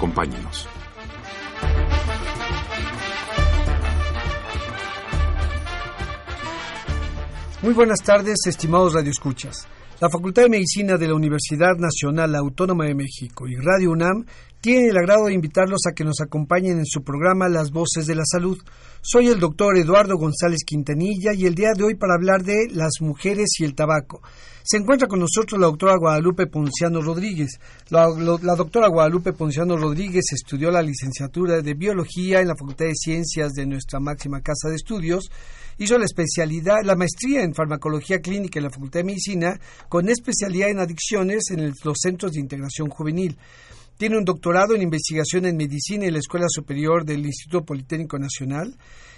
Acompáñenos. Muy buenas tardes, estimados radioescuchas. La Facultad de Medicina de la Universidad Nacional Autónoma de México y Radio UNAM tiene el agrado de invitarlos a que nos acompañen en su programa Las Voces de la Salud. Soy el doctor Eduardo González Quintanilla y el día de hoy para hablar de las mujeres y el tabaco. Se encuentra con nosotros la doctora Guadalupe Ponciano Rodríguez. La, la, doctora Guadalupe Ponciano Rodríguez estudió la licenciatura de Biología en la Facultad de Ciencias de nuestra máxima casa de estudios. Hizo la especialidad, la maestría en farmacología clínica en la Facultad de Medicina, con especialidad en adicciones en los centros de integración juvenil. Tiene un doctorado en investigación en medicina en la Escuela Superior del Instituto Politécnico Nacional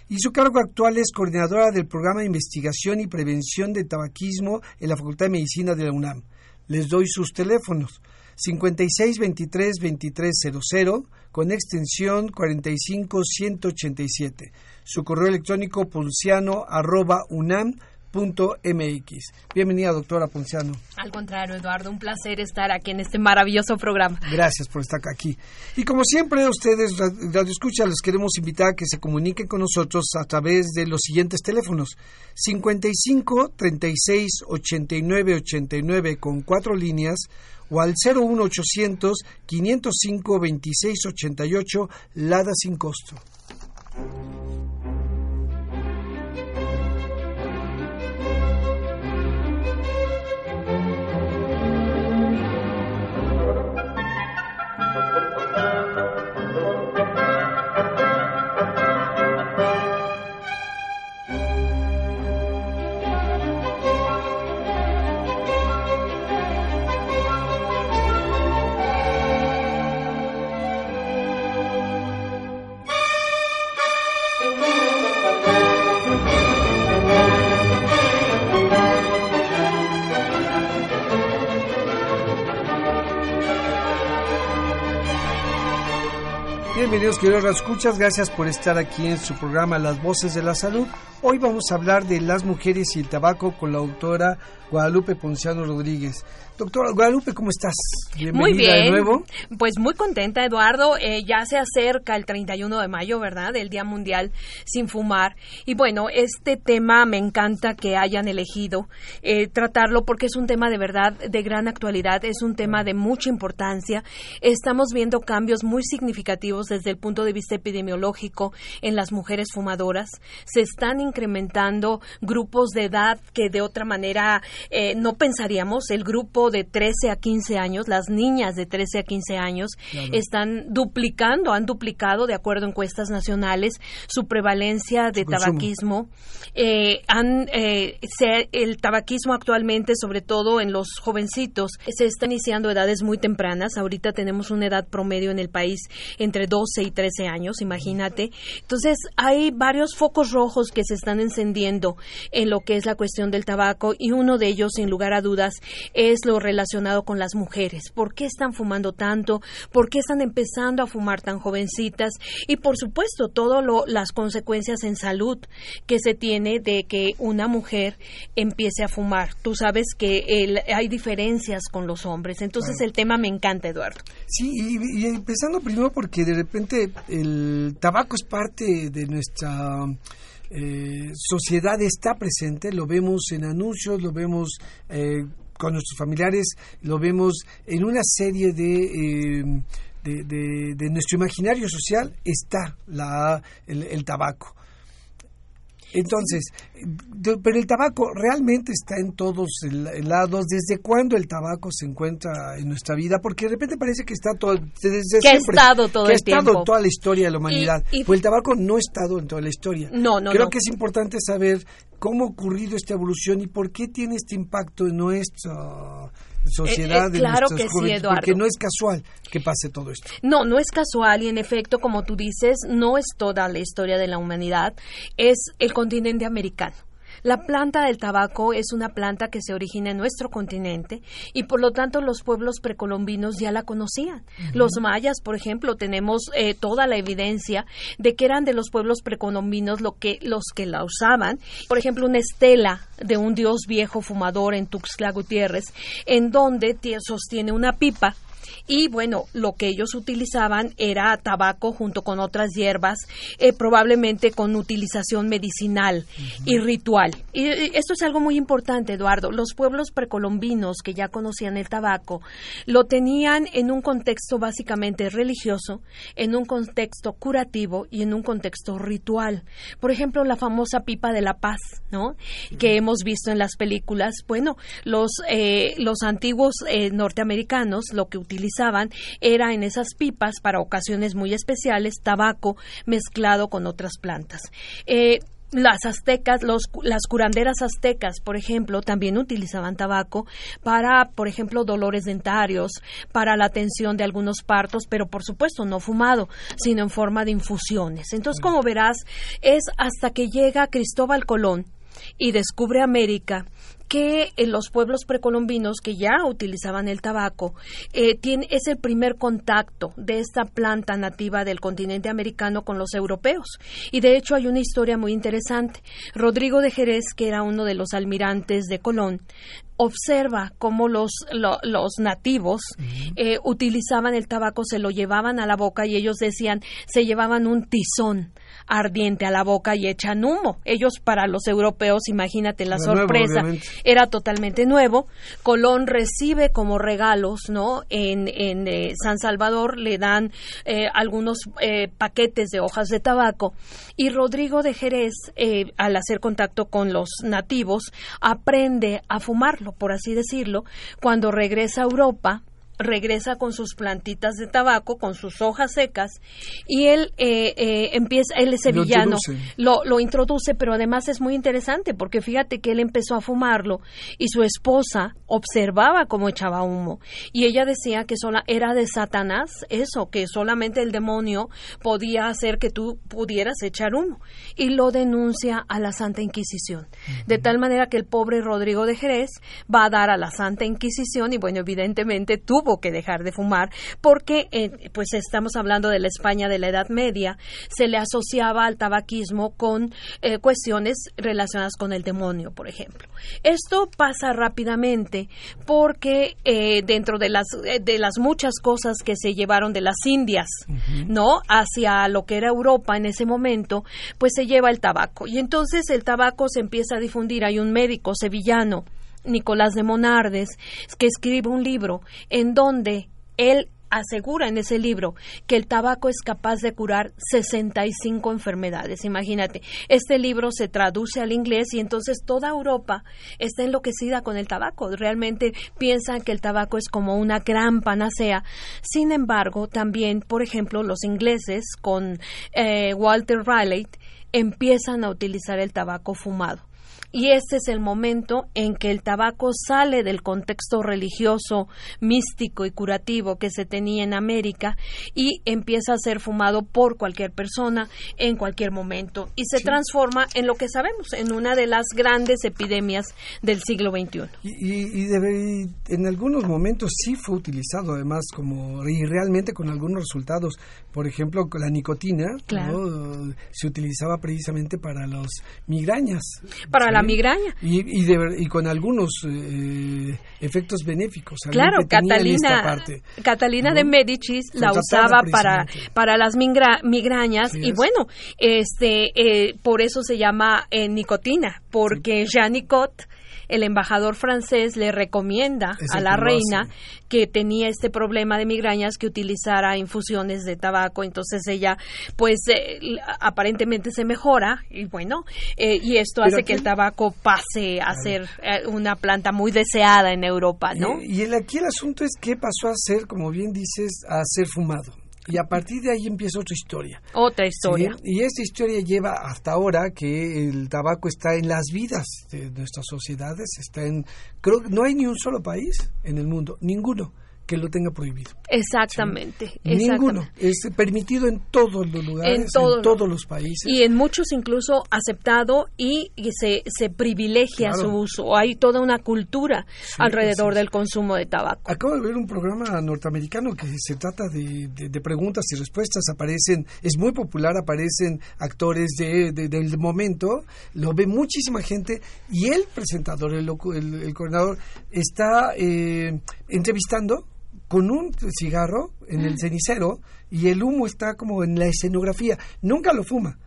y su cargo actual es coordinadora del programa de investigación y prevención de tabaquismo en la Facultad de Medicina de la UNAM. Les doy sus teléfonos 56 23 2300 con extensión 45 187. Su correo electrónico ponciano arroba unam .mx. Bienvenida, doctora Ponciano. Al contrario, Eduardo, un placer estar aquí en este maravilloso programa. Gracias por estar aquí. Y como siempre, ustedes, Radio Escucha, les queremos invitar a que se comuniquen con nosotros a través de los siguientes teléfonos: 55 36 89 89 con cuatro líneas o al 01800 505 26 88 Lada sin costo. Bienvenidos queridos escuchas, gracias por estar aquí en su programa Las Voces de la Salud. Hoy vamos a hablar de las mujeres y el tabaco con la autora Guadalupe Ponciano Rodríguez. Doctora Guadalupe, ¿cómo estás? Bienvenida muy bien. de nuevo. Pues muy contenta, Eduardo. Eh, ya se acerca el 31 de mayo, ¿verdad? El Día Mundial sin Fumar. Y bueno, este tema me encanta que hayan elegido eh, tratarlo porque es un tema de verdad de gran actualidad, es un tema de mucha importancia. Estamos viendo cambios muy significativos desde el punto de vista epidemiológico en las mujeres fumadoras. Se están incrementando grupos de edad que de otra manera eh, no pensaríamos. El grupo de 13 a 15 años, las niñas de 13 a 15 años, claro. están duplicando, han duplicado, de acuerdo a encuestas nacionales, su prevalencia de su tabaquismo. Eh, han, eh, se, el tabaquismo actualmente, sobre todo en los jovencitos, se está iniciando edades muy tempranas. Ahorita tenemos una edad promedio en el país entre 12 y 13 años, imagínate. Entonces, hay varios focos rojos que se están encendiendo en lo que es la cuestión del tabaco y uno de ellos, sin lugar a dudas, es lo relacionado con las mujeres. ¿Por qué están fumando tanto? ¿Por qué están empezando a fumar tan jovencitas? Y por supuesto, todas las consecuencias en salud que se tiene de que una mujer empiece a fumar. Tú sabes que el, hay diferencias con los hombres. Entonces el tema me encanta, Eduardo. Sí, y, y empezando primero porque de repente el tabaco es parte de nuestra eh, sociedad está presente, lo vemos en anuncios, lo vemos eh, con nuestros familiares, lo vemos en una serie de, eh, de, nuestro imaginario social, está la, el tabaco. Entonces, pero el tabaco realmente está en todos lados. ¿Desde cuándo el tabaco se encuentra en nuestra vida? Porque de repente parece que está todo, desde que siempre, ha estado todo que el ha estado tiempo. toda la historia de la humanidad. Y, y, pues el tabaco no ha estado en toda la historia. No, no, Creo no. que es importante saber cómo ha ocurrido esta evolución y por qué tiene este impacto en nuestra sociedad de claro que sí, porque no es casual que pase todo esto. No, no es casual y en efecto, como tú dices, no es toda la historia de la humanidad, es el continente americano. La planta del tabaco es una planta que se origina en nuestro continente y por lo tanto los pueblos precolombinos ya la conocían. Los mayas, por ejemplo, tenemos eh, toda la evidencia de que eran de los pueblos precolombinos lo que, los que la usaban. Por ejemplo, una estela de un dios viejo fumador en Tuxtla Gutiérrez, en donde sostiene una pipa y bueno, lo que ellos utilizaban era tabaco junto con otras hierbas, eh, probablemente con utilización medicinal y ritual. Y, esto es algo muy importante, Eduardo. Los pueblos precolombinos que ya conocían el tabaco lo tenían en un contexto básicamente religioso, en un contexto curativo y en un contexto ritual. Por ejemplo, la famosa pipa de la paz, ¿no? Que hemos visto en las películas. Bueno, los, eh, los antiguos eh, norteamericanos lo que utilizaban era en esas pipas para ocasiones muy especiales tabaco mezclado con otras plantas. Eh, las aztecas, las curanderas aztecas, por ejemplo, también utilizaban tabaco para, por ejemplo, dolores dentarios, para la atención de algunos partos, pero por supuesto no fumado, sino en forma de infusiones. Entonces, como verás, es hasta que llega Cristóbal Colón y descubre América que en los pueblos precolombinos que ya utilizaban el tabaco eh, tiene, es el primer contacto de esta planta nativa del continente americano con los europeos. Y de hecho hay una historia muy interesante. Rodrigo de Jerez, que era uno de los almirantes de Colón, observa cómo los, los nativos eh, utilizaban el tabaco, se lo llevaban a la boca y ellos decían, se llevaban un tizón ardiente a la boca y echan humo. Ellos para los europeos, imagínate la sorpresa, era totalmente nuevo. Colón recibe como regalos, ¿no? En, en eh, San Salvador le dan eh, algunos eh, paquetes de hojas de tabaco y Rodrigo de Jerez, al hacer contacto con los nativos, aprende a fumarlo, por así decirlo. Cuando regresa a Europa, regresa con sus plantitas de tabaco, con sus hojas secas, y él eh, eh, empieza, él es sevillano, lo, lo, introduce, pero además es muy interesante porque fíjate que él empezó a fumarlo y su esposa observaba cómo echaba humo y ella decía que sola era de Satanás, eso, que solamente el demonio podía hacer que tú pudieras echar humo y lo denuncia a la Santa Inquisición, de tal manera que el pobre Rodrigo de Jerez va a dar a la Santa Inquisición y bueno, evidentemente tuvo que dejar de fumar porque, eh, pues estamos hablando de la España de la Edad Media, se le asociaba al tabaquismo con eh, cuestiones relacionadas con el demonio, por ejemplo. Esto pasa rápidamente porque eh, dentro de las, de las muchas cosas que se llevaron de las Indias, ¿no? Hacia lo que era Europa en ese momento, pues se lleva el tabaco. Y entonces el tabaco se empieza a difundir. Hay un médico sevillano Nicolás de Monardes, que escribe un libro en donde él asegura en ese libro que el tabaco es capaz de curar 65 enfermedades. Imagínate, este libro se traduce al inglés y entonces toda Europa está enloquecida con el tabaco. Realmente piensan que el tabaco es como una gran panacea. Sin embargo, también, por ejemplo, los ingleses con eh, Walter Raleigh empiezan a utilizar el tabaco fumado y este es el momento en que el tabaco sale del contexto religioso, místico y curativo que se tenía en América y empieza a ser fumado por cualquier persona en cualquier momento y se transforma en lo que sabemos, en una de las grandes epidemias del siglo XXI. Y, en algunos momentos sí fue utilizado además como y realmente con algunos resultados. Por ejemplo, la nicotina se utilizaba precisamente para los migrañas. Para la migraña. Y, con algunos eh, efectos benéficos. Claro, Catalina, Catalina de Medicis la usaba para, para las migrañas. Y bueno, este, eh, por eso se llama eh, nicotina, porque Jean Nicot el embajador francés le recomienda a la reina que tenía este problema de migrañas que utilizara infusiones de tabaco. Entonces ella, pues, eh, aparentemente se mejora y bueno, eh, y esto hace que el tabaco pase a ser eh, una planta muy deseada en Europa, ¿no? Y, y aquí el asunto es qué pasó a ser, como bien dices, a ser fumado. Y a partir de ahí empieza otra historia. Otra historia. Y esta historia lleva hasta ahora que el tabaco está en las vidas de nuestras sociedades, está en creo no hay ni un solo país en el mundo, ninguno que lo tenga prohibido. Exactamente, Ninguno. Es permitido en todos los lugares, en, todos los países. Y en muchos incluso aceptado y, se, se privilegia su uso. Hay toda una cultura alrededor del consumo de tabaco. Acabo de ver un programa norteamericano que se trata de, de, preguntas y respuestas. Aparecen, es muy popular, aparecen actores de, del momento, lo ve muchísima gente y el presentador, el, el, coordinador, está eh, entrevistando con un cigarro en el mm. cenicero y el humo está como en la escenografía. Nunca lo fuma.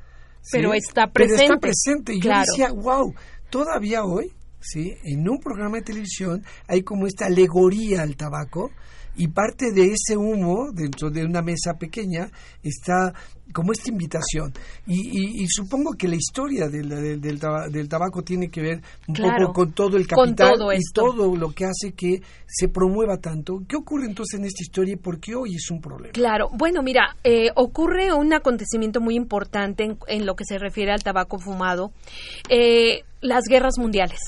Pero está presente. Pero está presente. Y yo decía, wow, todavía hoy, ¿sí? En un programa de televisión hay como esta alegoría al tabaco y parte de ese humo dentro de una mesa pequeña está como esta invitación. Y, supongo que la historia del, del, tabaco tiene que ver un poco con todo el capital y todo lo que hace que se promueva tanto. ¿Qué ocurre entonces en esta historia y por qué hoy es un problema? Claro, bueno, mira, eh, ocurre un acontecimiento muy importante en, lo que se refiere al tabaco fumado. Eh, las guerras mundiales.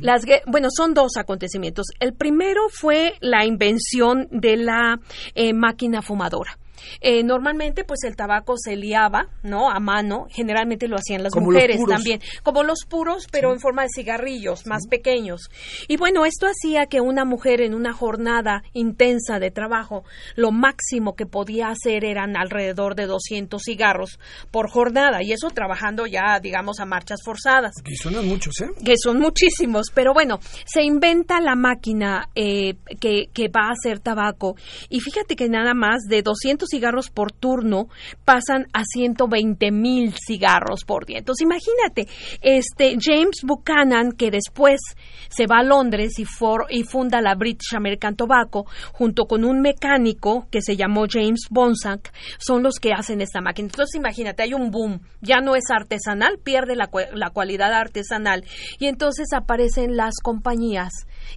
Las, bueno, son dos acontecimientos. El primero fue la invención de la eh, máquina fumadora. Eh, normalmente, pues el tabaco se liaba, ¿no? A mano. Generalmente lo hacían las mujeres también, como los puros, pero en forma de cigarrillos más pequeños. Y bueno, esto hacía que una mujer en una jornada intensa de trabajo, lo máximo que podía hacer eran alrededor de 200 cigarros por jornada. Y eso trabajando ya, digamos, a marchas forzadas. Que son muchos, ¿eh? Que son muchísimos. Pero bueno, se inventa la máquina eh, que, que va a hacer tabaco. Y fíjate que nada más de 200 cigarros por turno pasan a 120 mil cigarros por día. Entonces, imagínate, este James Buchanan, que después se va a Londres y, for, y funda la British American Tobacco, junto con un mecánico que se llamó James Bonsack, son los que hacen esta máquina. Entonces, imagínate, hay un boom, ya no es artesanal, pierde la, la cualidad artesanal, y entonces aparecen las compañías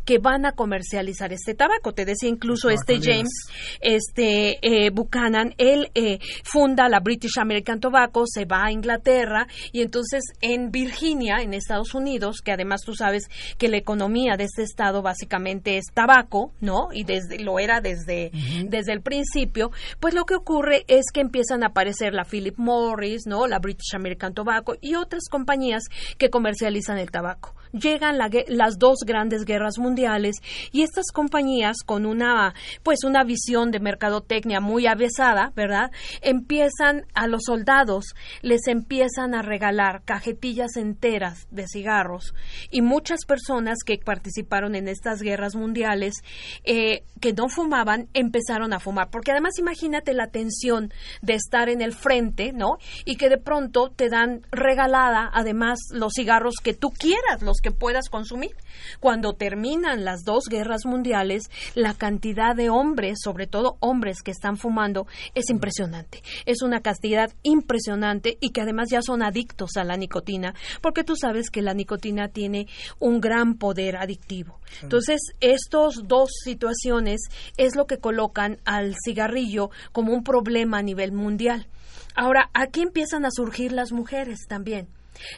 que van a comercializar este tabaco. Te decía incluso este James, este eh, Buchanan, él eh, funda la British American Tobacco, se va a Inglaterra y entonces en Virginia, en Estados Unidos, que además tú sabes que la economía de este estado básicamente es tabaco, ¿no? Y desde lo era desde, desde el principio, pues lo que ocurre es que empiezan a aparecer la Philip Morris, ¿no? La British American Tobacco y otras compañías que comercializan el tabaco llegan las dos grandes guerras mundiales y estas compañías con una pues una visión de mercadotecnia muy avesada, ¿verdad? Empiezan a los soldados les empiezan a regalar cajetillas enteras de cigarros y muchas personas que participaron en estas guerras mundiales eh, que no fumaban empezaron a fumar porque además imagínate la tensión de estar en el frente, ¿no? Y que de pronto te dan regalada además los cigarros que tú quieras, los que puedas consumir. Cuando terminan las dos guerras mundiales, la cantidad de hombres, sobre todo hombres que están fumando, es impresionante. Es una cantidad impresionante y que además ya son adictos a la nicotina, porque tú sabes que la nicotina tiene un gran poder adictivo. Entonces, estas dos situaciones es lo que colocan al cigarrillo como un problema a nivel mundial. Ahora, aquí empiezan a surgir las mujeres también.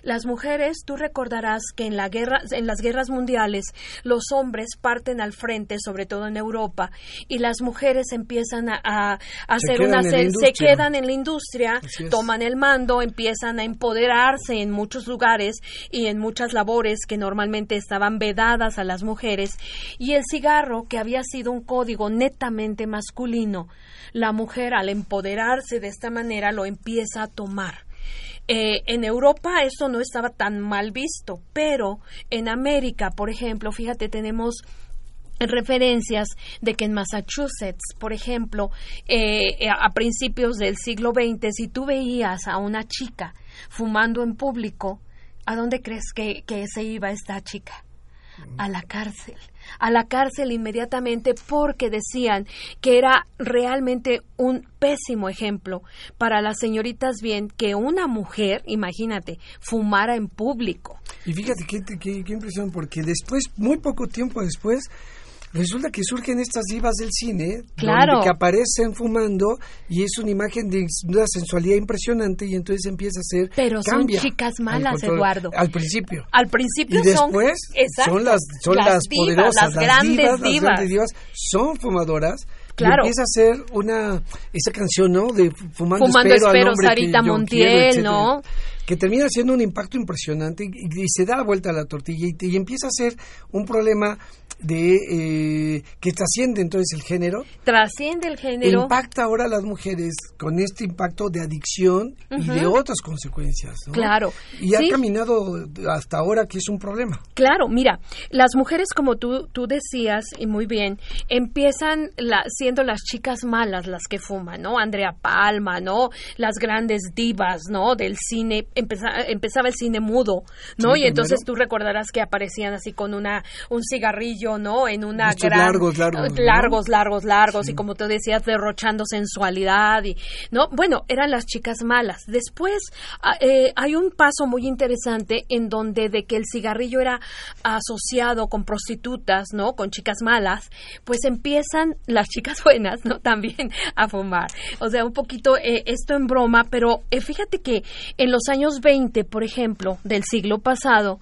Las mujeres, tú recordarás que en, la guerra, en las guerras mundiales los hombres parten al frente, sobre todo en Europa, y las mujeres empiezan a, hacer una... Se, se, quedan en la industria, toman el mando, empiezan a empoderarse en muchos lugares y en muchas labores que normalmente estaban vedadas a las mujeres, y el cigarro, que había sido un código netamente masculino, la mujer al empoderarse de esta manera lo empieza a tomar eh, en Europa esto no estaba tan mal visto, pero en América, por ejemplo, fíjate, tenemos referencias de que en Massachusetts, por ejemplo, eh, a principios del siglo XX, si tú veías a una chica fumando en público, ¿a dónde crees que se iba esta chica? A la cárcel a la cárcel inmediatamente porque decían que era realmente un pésimo ejemplo para las señoritas bien que una mujer, imagínate, fumara en público. Y fíjate qué, qué, impresión, porque después, muy poco tiempo después, resulta que surgen estas divas del cine, que aparecen fumando y es una imagen de una sensualidad impresionante y entonces empieza a ser Pero son chicas malas, Eduardo. Al principio. Al principio y después son, las son las, poderosas, las, grandes divas, las grandes divas son fumadoras Claro. Y empieza a ser una esa canción, ¿no? De Fumando, Fumando espero, Sarita Montiel, ¿no? que termina siendo un impacto impresionante y, se da la vuelta a la tortilla y, empieza a ser un problema de eh, que trasciende entonces el género. Trasciende el género. Impacta ahora a las mujeres con este impacto de adicción y de otras consecuencias. Claro. Y ha caminado hasta ahora que es un problema. Claro, mira, las mujeres como tú, tú decías y muy bien, empiezan la, siendo las chicas malas las que fuman, ¿no? Andrea Palma, ¿no? Las grandes divas, ¿no? Del cine empezaba, el cine mudo, ¿no? y entonces tú recordarás que aparecían así con una un cigarrillo, ¿no? En una gran largos, largos, largos, largos, largos y como tú decías derrochando sensualidad y no, bueno, eran las chicas malas. Después ah, eh, hay un paso muy interesante en donde de que el cigarrillo era asociado con prostitutas, ¿no? Con chicas malas, pues empiezan las chicas buenas, ¿no? También a fumar. O sea, un poquito eh, esto en broma, pero eh, fíjate que en los años 20, por ejemplo, del siglo pasado,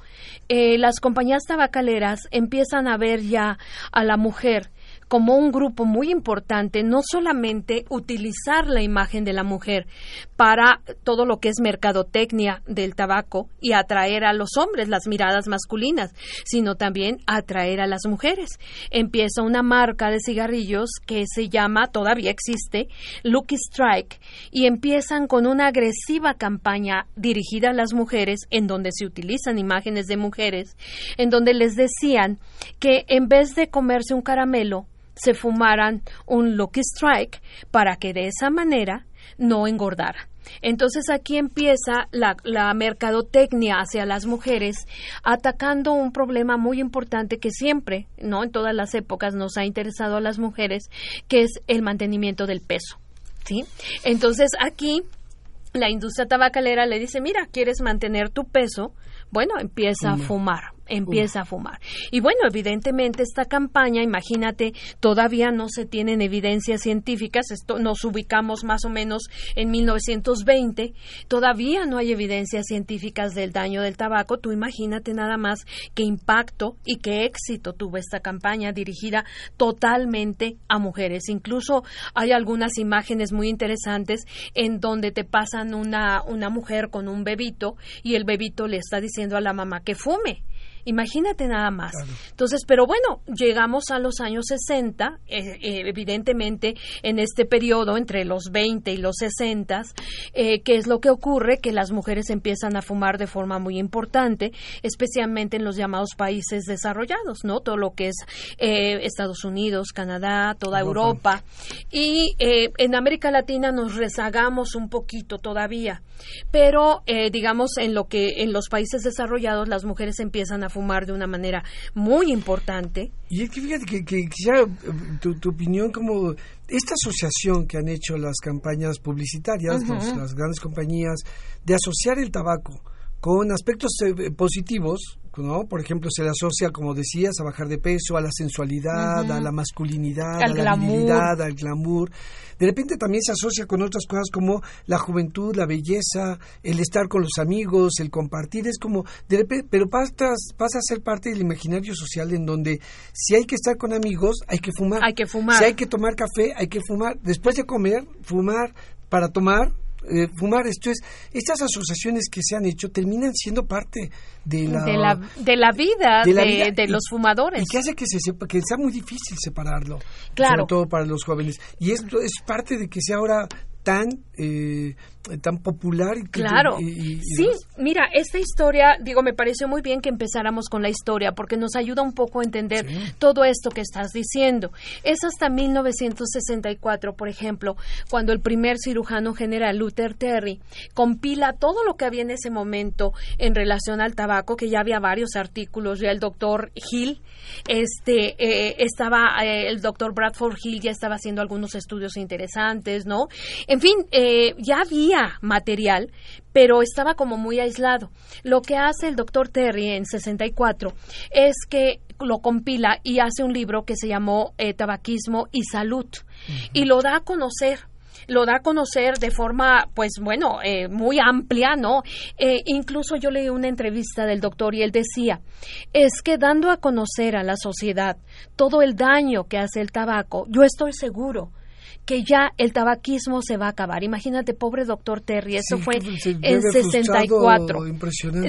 las compañías tabacaleras empiezan a ver ya a la mujer como un grupo muy importante, no solamente utilizar la imagen de la mujer para todo lo que es mercadotecnia del tabaco y atraer a los hombres las miradas masculinas, sino también atraer a las mujeres. Empieza una marca de cigarrillos que se llama, todavía existe, Lucky Strike, y empiezan con una agresiva campaña dirigida a las mujeres en donde se utilizan imágenes de mujeres, en donde les decían que en vez de comerse un caramelo, se fumaran un Lucky Strike para que de esa manera no engordara. Entonces aquí empieza la, la, mercadotecnia hacia las mujeres, atacando un problema muy importante que siempre, no en todas las épocas, nos ha interesado a las mujeres, que es el mantenimiento del peso. ¿sí? Entonces aquí la industria tabacalera le dice, mira, ¿quieres mantener tu peso? Bueno, empieza a fumar empieza a fumar. Y bueno, evidentemente esta campaña, imagínate, todavía no se tienen evidencias científicas, esto nos ubicamos más o menos en 1920, todavía no hay evidencias científicas del daño del tabaco, tú imagínate nada más qué impacto y qué éxito tuvo esta campaña dirigida totalmente a mujeres. Incluso hay algunas imágenes muy interesantes en donde te pasan una, una mujer con un bebito y el bebito le está diciendo a la mamá que fume. Imagínate nada más. Entonces, pero bueno, llegamos a los años 60, eh, eh, evidentemente en este periodo entre los 20 y los 60, eh, que es lo que ocurre, que las mujeres empiezan a fumar de forma muy importante, especialmente en los llamados países desarrollados, ¿no? Todo lo que es Estados Unidos, Canadá, toda Europa. Y en América Latina nos rezagamos un poquito todavía, pero digamos en lo que en los países desarrollados las mujeres empiezan a fumar de una manera muy importante. Y es que fíjate que, quisiera eh, tu, opinión como esta asociación que han hecho las campañas publicitarias, las grandes compañías, de asociar el tabaco con aspectos eh, positivos, ¿no? Por ejemplo, se le asocia, como decías, a bajar de peso, a la sensualidad, a la masculinidad, a la virilidad, al glamour. De repente también se asocia con otras cosas como la juventud, la belleza, el estar con los amigos, el compartir. Es como, de repente, pero pasas, pasa a ser parte del imaginario social en donde si hay que estar con amigos, hay que fumar. Hay que fumar. Si hay que tomar café, hay que fumar. Después de comer, fumar. Para tomar, eh, fumar. Esto es, estas asociaciones que se han hecho terminan siendo parte de la, de la, vida de, los fumadores. Y que hace que, se sepa, que sea muy difícil separarlo. Claro. Sobre todo para los jóvenes. Y esto es parte de que sea ahora tan eh, tan popular y claro. sí mira esta historia digo me pareció muy bien que empezáramos con la historia porque nos ayuda un poco a entender todo esto que estás diciendo. Es hasta 1964 por ejemplo cuando el primer cirujano general Luther Terry compila todo lo que había en ese momento en relación al tabaco que ya había varios artículos ya el doctor Hill este eh, estaba eh, el doctor Bradford Hill ya estaba haciendo algunos estudios interesantes no en fin eh, ya había material pero estaba como muy aislado. Lo que hace el doctor Terry en 64 es que lo compila y hace un libro que se llamó eh, Tabaquismo y Salud. Y lo da a conocer lo da a conocer de forma, pues bueno, eh, muy amplia, ¿no? Eh, incluso yo leí una entrevista del doctor y él decía, es que dando a conocer a la sociedad todo el daño que hace el tabaco, yo estoy seguro que ya el tabaquismo se va a acabar. Imagínate, pobre doctor Terry, eso fue en 64.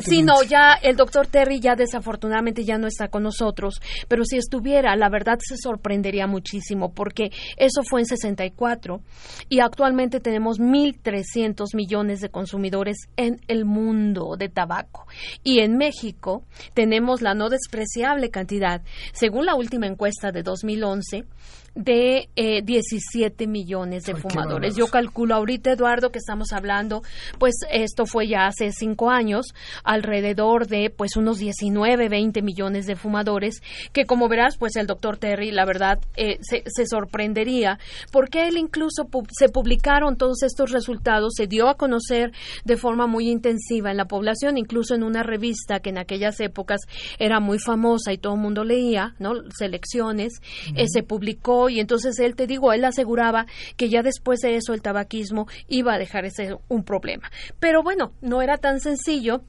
Sí, no, ya el doctor Terry ya desafortunadamente ya no está con nosotros, pero si estuviera, la verdad se sorprendería muchísimo porque eso fue en 64 y actualmente tenemos 1.300 millones de consumidores en el mundo de tabaco. Y en México tenemos la no despreciable cantidad, según la última encuesta de 2011, de eh, 17 millones de fumadores. Yo calculo ahorita, Eduardo, que estamos hablando, pues esto fue ya hace cinco años, alrededor de pues unos 19, 20 millones de fumadores, que como verás, pues el doctor Terry, la verdad, eh, se, se, sorprendería, porque él incluso se publicaron todos estos resultados, se dio a conocer de forma muy intensiva en la población, incluso en una revista que en aquellas épocas era muy famosa y todo el mundo leía, ¿no? Selecciones, eh, se publicó y entonces él, te digo, él aseguraba que ya después de eso el tabaquismo iba a dejar ese un problema. Pero bueno, no era tan sencillo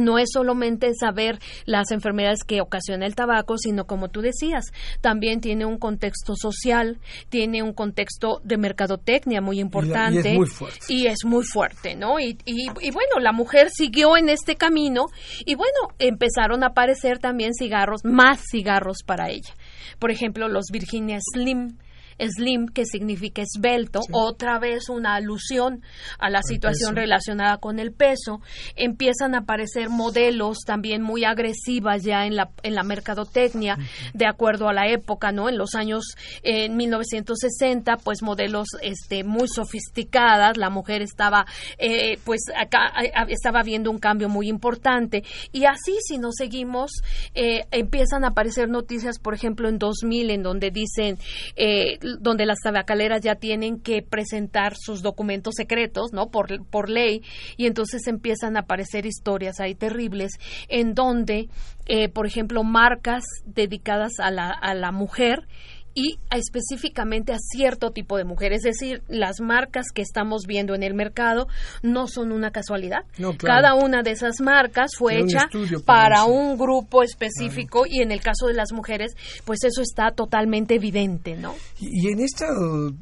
no es solamente saber las enfermedades que ocasiona el tabaco, sino como tú decías, también tiene un contexto social, tiene un contexto de mercadotecnia muy importante. Y, es muy fuerte. Y es muy fuerte, ¿no? Y, y, y, bueno, la mujer siguió en este camino y bueno, empezaron a aparecer también cigarros, más cigarros para ella. Por ejemplo, los Virginia Slim slim, que significa esbelto, otra vez una alusión a la situación relacionada con el peso. Empiezan a aparecer modelos también muy agresivas ya en la, en la mercadotecnia, de acuerdo a la época, ¿no? En los años en 1960, pues modelos este, muy sofisticadas, la mujer estaba, eh, pues acá estaba viendo un cambio muy importante. Y así, si nos seguimos, eh, empiezan a aparecer noticias, por ejemplo, en 2000, en donde dicen eh, donde las tabacaleras ya tienen que presentar sus documentos secretos, ¿no? Por, por ley, y entonces empiezan a aparecer historias ahí terribles en donde, eh, por ejemplo, marcas dedicadas a la, a la mujer y específicamente a cierto tipo de mujer. Es decir, las marcas que estamos viendo en el mercado no son una casualidad. Cada una de esas marcas fue hecha para, un grupo específico y en el caso de las mujeres, pues eso está totalmente evidente, ¿no? Y, y en, esta,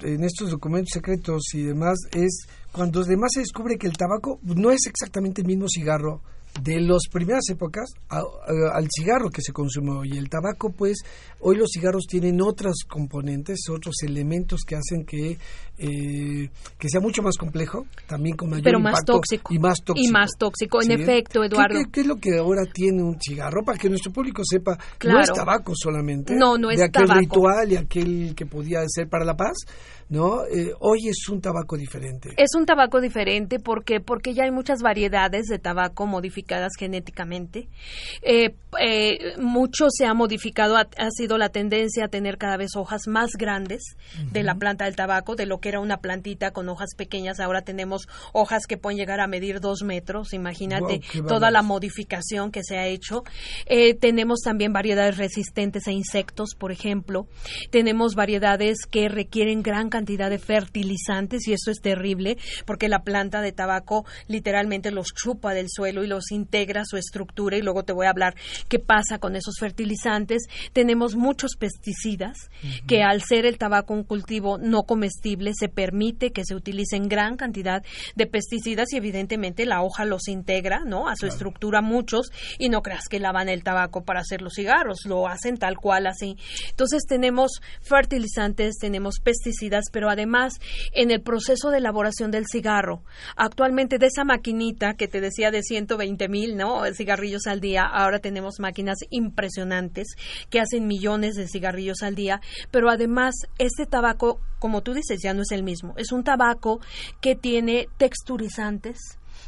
en estos documentos secretos y demás es cuando además se descubre que el tabaco no es exactamente el mismo cigarro de las primeras épocas al cigarro que se consume hoy. El tabaco, pues, hoy los cigarros tienen otros componentes, otros elementos que hacen que, eh, que sea mucho más complejo, también con mayor Pero más tóxico. Y más tóxico. Y más tóxico, en efecto, Eduardo. ¿Qué, es lo que ahora tiene un cigarro? Para que nuestro público sepa, no es tabaco solamente. No, no es de aquel tabaco. ritual y aquel que podía ser para la paz, ¿no? Eh, hoy es un tabaco diferente. Es un tabaco diferente porque porque ya hay muchas variedades de tabaco modificadas genéticamente. Eh, eh, mucho se ha modificado, ha, ha, sido la tendencia a tener cada vez hojas más grandes uh -huh. de la planta del tabaco, de lo que era una plantita con hojas pequeñas. Ahora tenemos hojas que pueden llegar a medir dos metros. Imagínate wow, toda la modificación que se ha hecho. Eh, tenemos también variedades resistentes a insectos, por ejemplo. Tenemos variedades que requieren gran cantidad de fertilizantes y eso es terrible porque la planta de tabaco literalmente los chupa del suelo y los integra su estructura y luego te voy a hablar qué pasa con esos fertilizantes. Tenemos muchos pesticidas uh -huh. que al ser el tabaco un cultivo no comestible se permite que se utilicen gran cantidad de pesticidas y evidentemente la hoja los integra, ¿no? A su claro. estructura muchos y no creas que lavan el tabaco para hacer los cigarros, lo hacen tal cual así. Entonces tenemos fertilizantes, tenemos pesticidas pero además en el proceso de elaboración del cigarro, actualmente de esa maquinita que te decía de 120 mil ¿no? cigarrillos al día, ahora tenemos máquinas impresionantes que hacen millones de cigarrillos al día, pero además este tabaco, como tú dices, ya no es el mismo, es un tabaco que tiene texturizantes,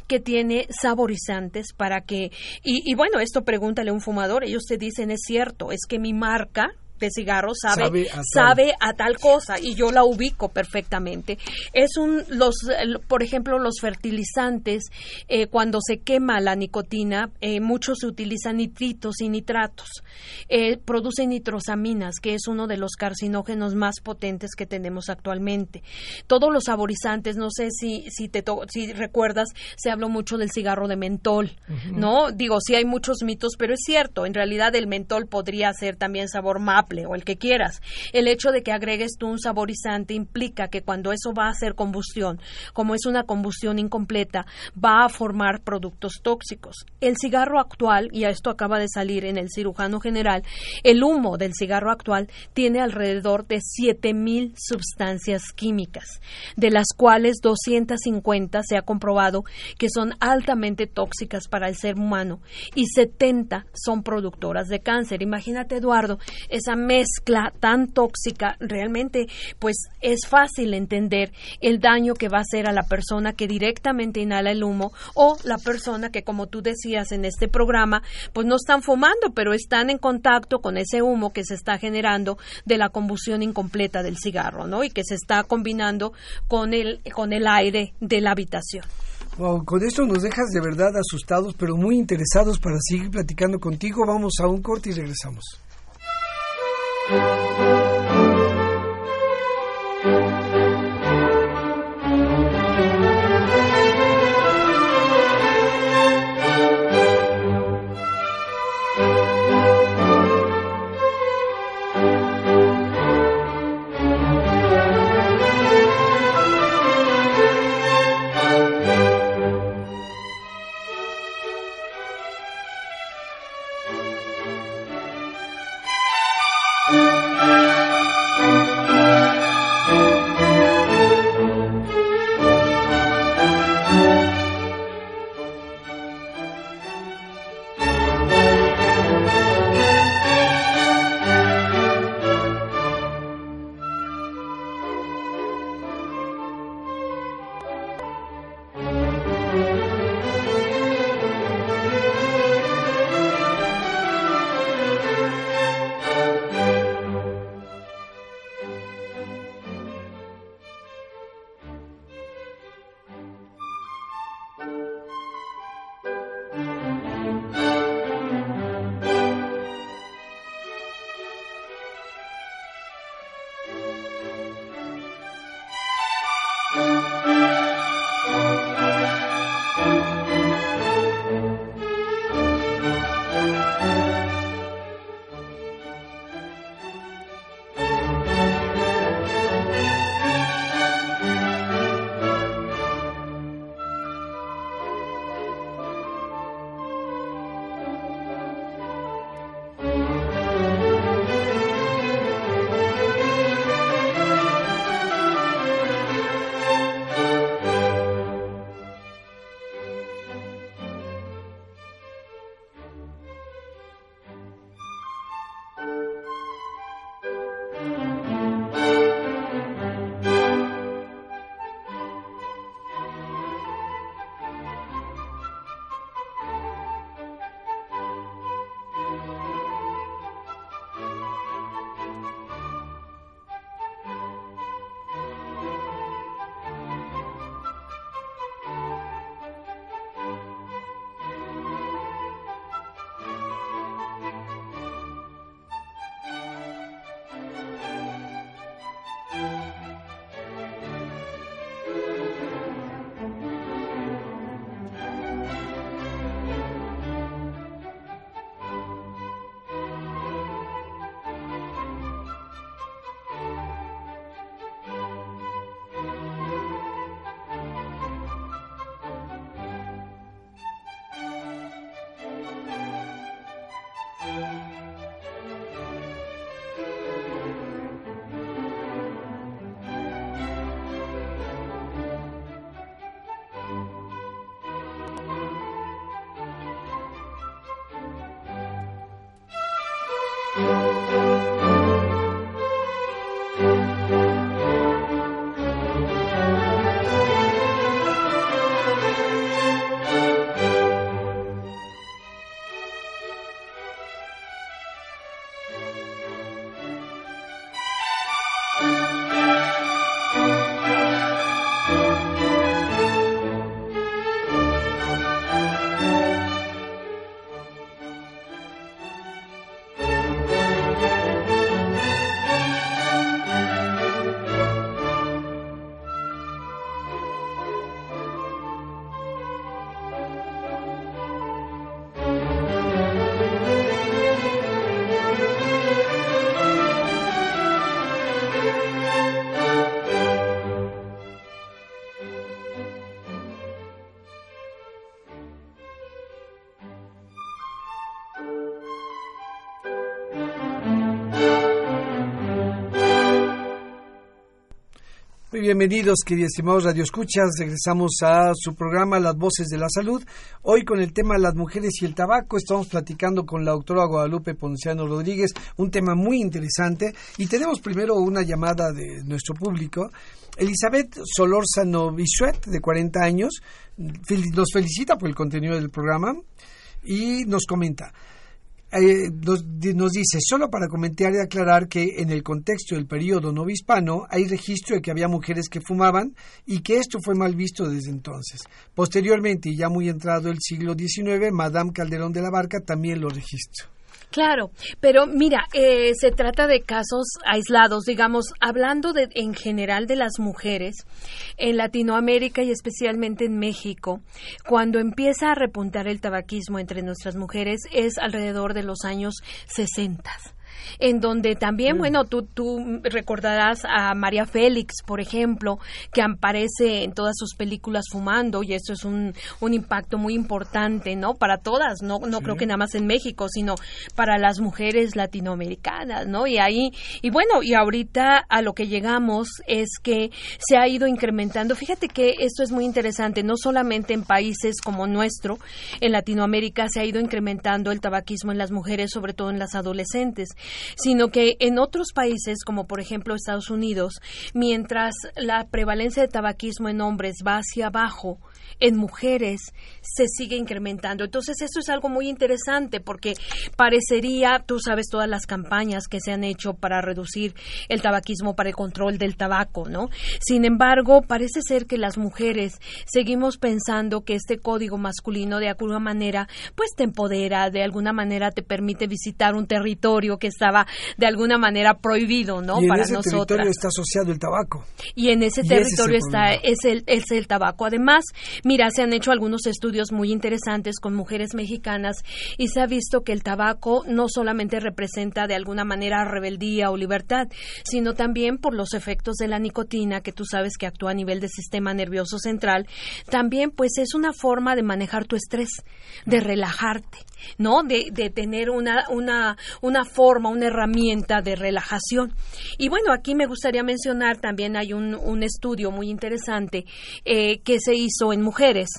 que tiene saborizantes para que y, y, bueno esto pregúntale a un fumador ellos te dicen es cierto es que mi marca de cigarro sabe, sabe a, tal. cosa y yo la ubico perfectamente. Es un, los, por ejemplo, los fertilizantes, eh, cuando se quema la nicotina, eh, muchos se utilizan nitritos y nitratos. Eh, producen nitrosaminas, que es uno de los carcinógenos más potentes que tenemos actualmente. Todos los saborizantes, no sé si, si, te si recuerdas, se habló mucho del cigarro de mentol, ¿no? Digo, sí hay muchos mitos, pero es cierto, en realidad el mentol podría ser también sabor maple o el que quieras. El hecho de que agregues tú un saborizante implica que cuando eso va a hacer combustión, como es una combustión incompleta, va a formar productos tóxicos. El cigarro actual, y a esto acaba de salir en el cirujano general, el humo del cigarro actual tiene alrededor de 7000 sustancias químicas, de las cuales 250 se ha comprobado que son altamente tóxicas para el ser humano y 70 son productoras de cáncer. Imagínate, Eduardo, esa mezcla tan tóxica, realmente, pues es fácil entender el daño que va a hacer a la persona que directamente inhala el humo o la persona que, como tú decías en este programa, pues no están fumando, pero están en contacto con ese humo que se está generando de la combustión incompleta del cigarro, ¿no? Y que se está combinando con el, con el aire de la habitación. Wow, con esto nos dejas de verdad asustados, pero muy interesados para seguir platicando contigo. Vamos a un corte y regresamos. Música Bienvenidos, queridos estimados radioescuchas. Regresamos a su programa Las Voces de la Salud. Hoy con el tema Las mujeres y el tabaco. Estamos platicando con la doctora Guadalupe Ponciano Rodríguez, un tema muy interesante. Y tenemos primero una llamada de nuestro público. Elizabeth Solórzano Bisuet, de 40 años, nos felicita por el contenido del programa y nos comenta. Eh, nos, dice, solo para comentar y aclarar que en el contexto del periodo novohispano hay registro de que había mujeres que fumaban y que esto fue mal visto desde entonces. Posteriormente, y ya muy entrado el siglo XIX, Madame Calderón de la Barca también lo registró. Claro, pero mira, eh, se trata de casos aislados, digamos, hablando de, en general de las mujeres en Latinoamérica y especialmente en México, cuando empieza a repuntar el tabaquismo entre nuestras mujeres es alrededor de los años 60 en donde también, mm. bueno, tú, tú recordarás a María Félix, por ejemplo, que aparece en todas sus películas fumando y eso es un, un impacto muy importante, ¿no? Para todas, no, no creo que nada más en México, sino para las mujeres latinoamericanas, ¿no? Y ahí, y bueno, y ahorita a lo que llegamos es que se ha ido incrementando. Fíjate que esto es muy interesante, no solamente en países como nuestro, en Latinoamérica se ha ido incrementando el tabaquismo en las mujeres, sobre todo en las adolescentes sino que en otros países, como por ejemplo Estados Unidos, mientras la prevalencia de tabaquismo en hombres va hacia abajo, en mujeres se sigue incrementando. Entonces, esto es algo muy interesante porque parecería, tú sabes todas las campañas que se han hecho para reducir el tabaquismo, para el control del tabaco, ¿no? Sin embargo, parece ser que las mujeres seguimos pensando que este código masculino de alguna manera, pues te empodera, de alguna manera te permite visitar un territorio que estaba de alguna manera prohibido, ¿no? Y en ese territorio está asociado el tabaco. Y en ese territorio está es el, es el tabaco. Además, Mira, se han hecho algunos estudios muy interesantes con mujeres mexicanas y se ha visto que el tabaco no solamente representa de alguna manera rebeldía o libertad, sino también por los efectos de la nicotina, que tú sabes que actúa a nivel del sistema nervioso central, también pues es una forma de manejar tu estrés, de relajarte. ¿No? De, de tener una, una, una, forma, una herramienta de relajación. Y bueno, aquí me gustaría mencionar también hay un, un estudio muy interesante eh, que se hizo en mujeres,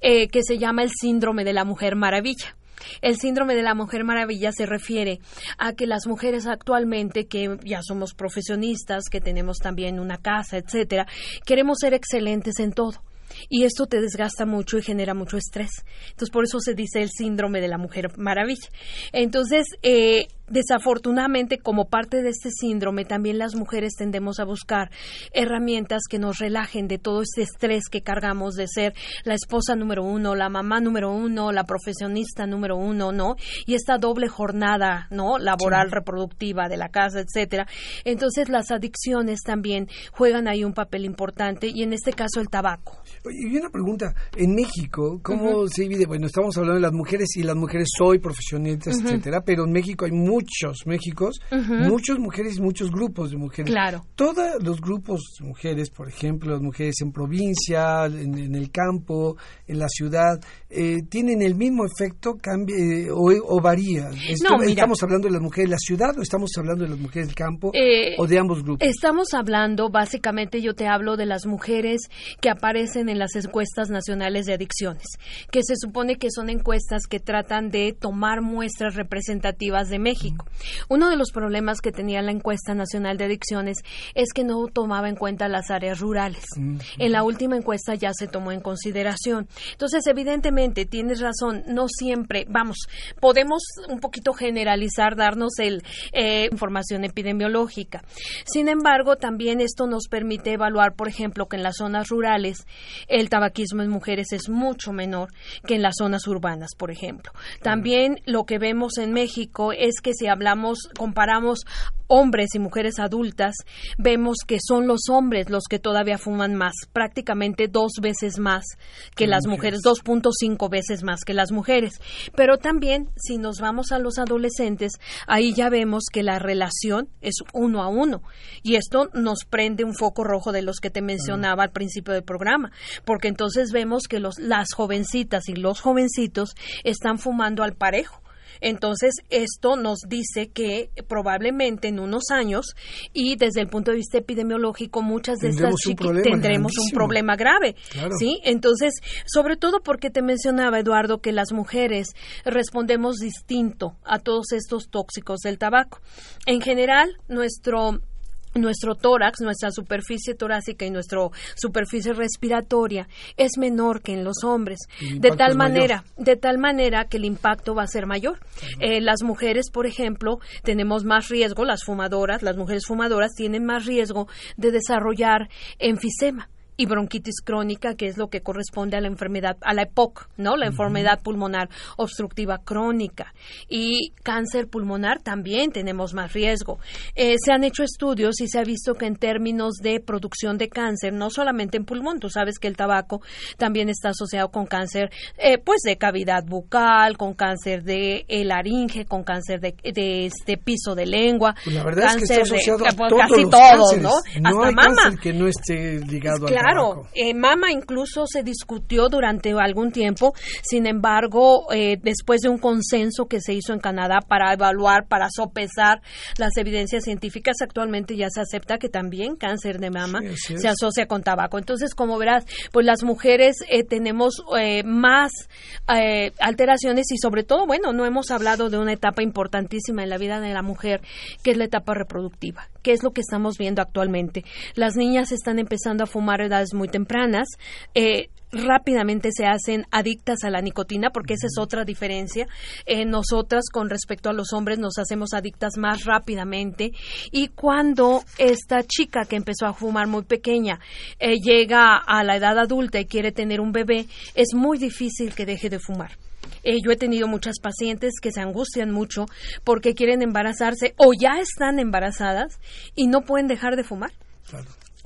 eh, que se llama el síndrome de la mujer maravilla. El síndrome de la Mujer Maravilla se refiere a que las mujeres actualmente, que ya somos profesionistas, que tenemos también una casa, etcétera, queremos ser excelentes en todo y esto te desgasta mucho y genera mucho estrés. Entonces, por eso se dice el síndrome de la mujer maravilla. Entonces, eh, Desafortunadamente, como parte de este síndrome, también las mujeres tendemos a buscar herramientas que nos relajen de todo este estrés que cargamos de ser la esposa número uno, la mamá número uno, la profesionista número uno, ¿no? Y esta doble jornada, ¿no? Laboral, reproductiva de la casa, etcétera. Entonces, las adicciones también juegan ahí un papel importante y en este caso el tabaco. Y una pregunta, en México, ¿cómo se divide? Bueno, estamos hablando de las mujeres y las mujeres soy profesionistas, etcétera, pero en México hay muchos Méxicos, muchas mujeres y muchos grupos de mujeres. Claro. Todos los grupos de mujeres, por ejemplo, las mujeres en provincia, en, el campo, en la ciudad, eh, tienen el mismo efecto cambia, eh, o, varía. ¿Estamos hablando de las mujeres de la ciudad o estamos hablando de las mujeres del campo eh, o de ambos grupos? Estamos hablando, básicamente yo te hablo de las mujeres que aparecen en las encuestas nacionales de adicciones, que se supone que son encuestas que tratan de tomar muestras representativas de México. Uno de los problemas que tenía la encuesta nacional de adicciones es que no tomaba en cuenta las áreas rurales. En la última encuesta ya se tomó en consideración. Entonces, evidentemente, tienes razón, no siempre, vamos, podemos un poquito generalizar, darnos el eh, información epidemiológica. Sin embargo, también esto nos permite evaluar, por ejemplo, que en las zonas rurales el tabaquismo en mujeres es mucho menor que en las zonas urbanas, por ejemplo. También lo que vemos en México es que si hablamos, comparamos hombres y mujeres adultas, vemos que son los hombres los que todavía fuman más, prácticamente dos veces más que las mujeres, 2.5 veces más que las mujeres. Pero también, si nos vamos a los adolescentes, ahí ya vemos que la relación es uno a uno. Y esto nos prende un foco rojo de los que te mencionaba al principio del programa, porque entonces vemos que los, las jovencitas y los jovencitos están fumando al parejo Entonces, esto nos dice que probablemente en unos años y desde el punto de vista epidemiológico, muchas de estas chicas tendremos un problema grave. ¿sí? Entonces, sobre todo porque te mencionaba, Eduardo, que las mujeres respondemos distinto a todos estos tóxicos del tabaco. En general, nuestro nuestro tórax, nuestra superficie torácica y nuestra superficie respiratoria es menor que en los hombres, de tal manera, de tal manera que el impacto va a ser mayor. Eh, las mujeres, por ejemplo, tenemos más riesgo, las fumadoras, las mujeres fumadoras tienen más riesgo de desarrollar enfisema y bronquitis crónica, que es lo que corresponde a la enfermedad, a la EPOC, ¿no? La enfermedad pulmonar obstructiva crónica. Y cáncer pulmonar también tenemos más riesgo. Eh, se han hecho estudios y se ha visto que en términos de producción de cáncer, no solamente en pulmón, tú sabes que el tabaco también está asociado con cáncer, eh, pues de cavidad bucal, con cáncer de laringe, con cáncer de, este piso de lengua. Pues la verdad es que está asociado de, a casi todos, ¿no? No Hasta mama. que no esté ligado claro, Claro, eh, mama incluso se discutió durante algún tiempo, sin embargo, eh, después de un consenso que se hizo en Canadá para evaluar, para sopesar las evidencias científicas, actualmente ya se acepta que también cáncer de mama se asocia con tabaco. Entonces, como verás, pues las mujeres eh, tenemos más alteraciones y sobre todo, bueno, no hemos hablado de una etapa importantísima en la vida de la mujer, que es la etapa reproductiva, que es lo que estamos viendo actualmente. Las niñas están empezando a fumar edad muy tempranas, eh, rápidamente se hacen adictas a la nicotina, porque esa es otra diferencia. Eh, nosotras con respecto a los hombres nos hacemos adictas más rápidamente y cuando esta chica que empezó a fumar muy pequeña eh, llega a la edad adulta y quiere tener un bebé, es muy difícil que deje de fumar. Yo he tenido muchas pacientes que se angustian mucho porque quieren embarazarse o ya están embarazadas y no pueden dejar de fumar.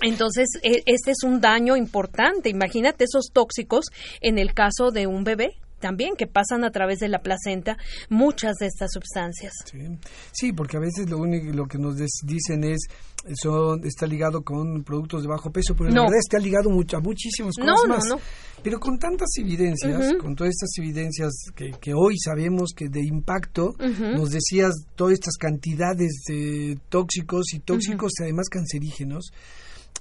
Entonces, e, este es un daño importante. Imagínate esos tóxicos en el caso de un bebé también que pasan a través de la placenta muchas de estas sustancias. Sí, porque a veces lo único lo que nos dicen es eso está ligado con productos de bajo peso, pero en realidad está ligado a muchísimas cosas no, más. No, no. Pero con tantas evidencias, con todas estas evidencias que, hoy sabemos que de impacto, nos decías todas estas cantidades de tóxicos y tóxicos además cancerígenos,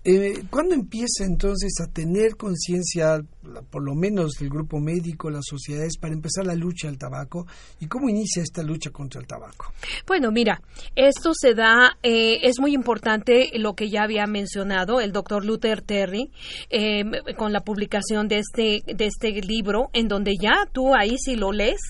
eh, ¿Cuándo empieza entonces a tener conciencia, por lo menos el grupo médico, las sociedades, para empezar la lucha al tabaco? ¿Y cómo inicia esta lucha contra el tabaco? Bueno, mira, esto se da, eh, es muy importante lo que ya había mencionado el doctor Luther Terry eh, con la publicación de este, de este libro, en donde ya tú ahí si lo lees,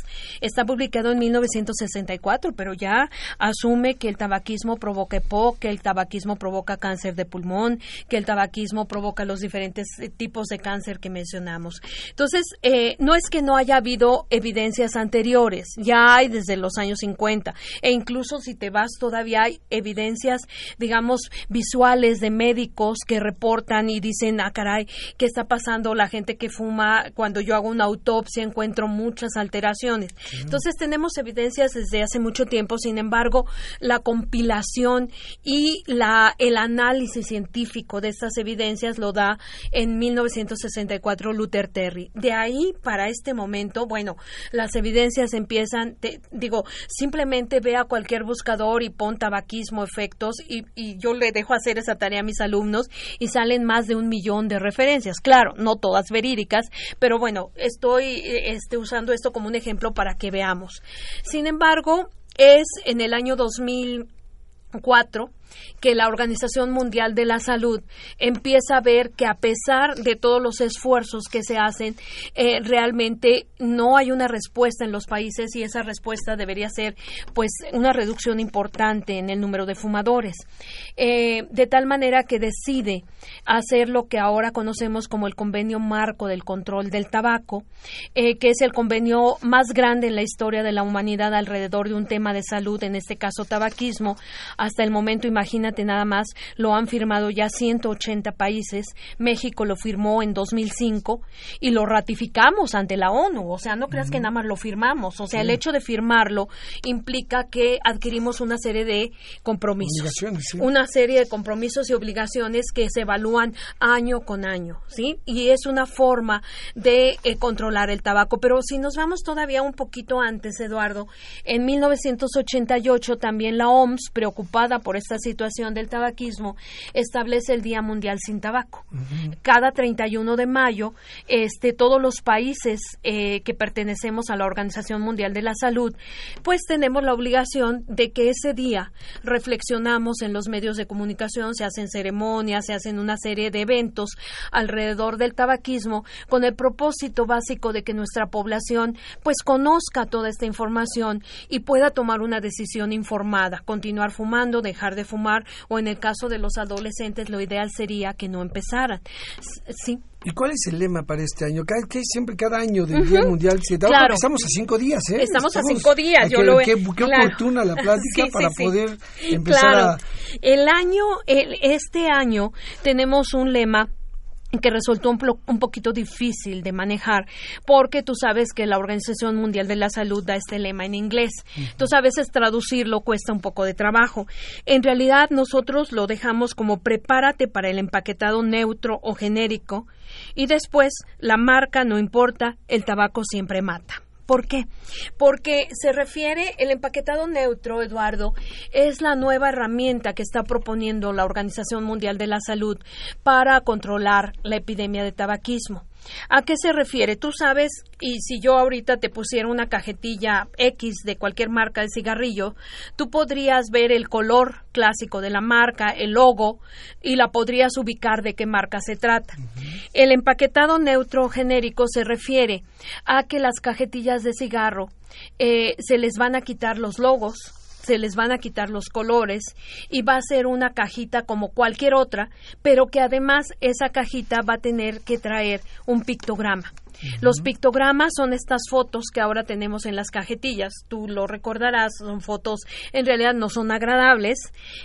está publicado en 1964, pero ya asume que el tabaquismo provoca EPOC, que el tabaquismo provoca cáncer de pulmón, que el tabaquismo provoca los diferentes eh, tipos de cáncer que mencionamos. Entonces, eh, no es que no haya habido evidencias anteriores, ya hay desde los años 50 e incluso si te vas todavía hay evidencias, digamos, visuales de médicos que reportan y dicen, ah, caray, ¿qué está pasando? La gente que fuma, cuando yo hago una autopsia encuentro muchas alteraciones. Entonces, tenemos evidencias desde hace mucho tiempo, sin embargo, la compilación y la, el análisis científico de estas evidencias lo da en 1964 Luther Terry. De ahí para este momento, bueno, las evidencias empiezan, digo, simplemente ve a cualquier buscador y pon tabaquismo, efectos, y, yo le dejo hacer esa tarea a mis alumnos y salen más de un millón de referencias. Claro, no todas verídicas, pero bueno, estoy este, usando esto como un ejemplo para que veamos. Sin embargo, es en el año 2004 que la Organización Mundial de la Salud empieza a ver que a pesar de todos los esfuerzos que se hacen, eh, realmente no hay una respuesta en los países y esa respuesta debería ser pues una reducción importante en el número de fumadores. Eh, de tal manera que decide hacer lo que ahora conocemos como el convenio marco del control del tabaco, eh, que es el convenio más grande en la historia de la humanidad alrededor de un tema de salud, en este caso tabaquismo, hasta el momento imagínate nada más, lo han firmado ya 180 países, México lo firmó en 2005 y lo ratificamos ante la ONU, o sea, no creas que nada más lo firmamos, o sea, el hecho de firmarlo implica que adquirimos una serie de compromisos, una serie de compromisos y obligaciones que se evalúan año con año, ¿sí? Y es una forma de eh, controlar el tabaco, pero si nos vamos todavía un poquito antes, Eduardo, en 1988 también la OMS, preocupada por esta situación del tabaquismo, establece el Día Mundial sin Tabaco. Cada 31 de mayo, este, todos los países eh, que pertenecemos a la Organización Mundial de la Salud, pues tenemos la obligación de que ese día reflexionamos en los medios de comunicación, se hacen ceremonias, se hacen una serie de eventos alrededor del tabaquismo con el propósito básico de que nuestra población pues conozca toda esta información y pueda tomar una decisión informada, continuar fumando, dejar de fumar o en el caso de los adolescentes lo ideal sería que no empezaran. Sí. ¿Y cuál es el lema para este año? Cada, que siempre cada año del Día Mundial se claro. Estamos a cinco días, ¿eh? Estamos, a cinco días. Yo lo qué, qué oportuna la plática para poder empezar a... El año, el, este año tenemos un lema que resultó un, un, poquito difícil de manejar porque tú sabes que la Organización Mundial de la Salud da este lema en inglés. Entonces a veces traducirlo cuesta un poco de trabajo. En realidad nosotros lo dejamos como prepárate para el empaquetado neutro o genérico y después la marca no importa, el tabaco siempre mata. ¿Por qué? Porque se refiere, el empaquetado neutro, Eduardo, es la nueva herramienta que está proponiendo la Organización Mundial de la Salud para controlar la epidemia de tabaquismo. ¿A qué se refiere? Tú sabes, y si yo ahorita te pusiera una cajetilla X de cualquier marca de cigarrillo, tú podrías ver el color clásico de la marca, el logo, y la podrías ubicar de qué marca se trata. El empaquetado neutro genérico se refiere a que las cajetillas de cigarro eh, se les van a quitar los logos, se les van a quitar los colores y va a ser una cajita como cualquier otra, pero que además esa cajita va a tener que traer un pictograma. Los pictogramas son estas fotos que ahora tenemos en las cajetillas. Tú lo recordarás, son fotos, en realidad no son agradables,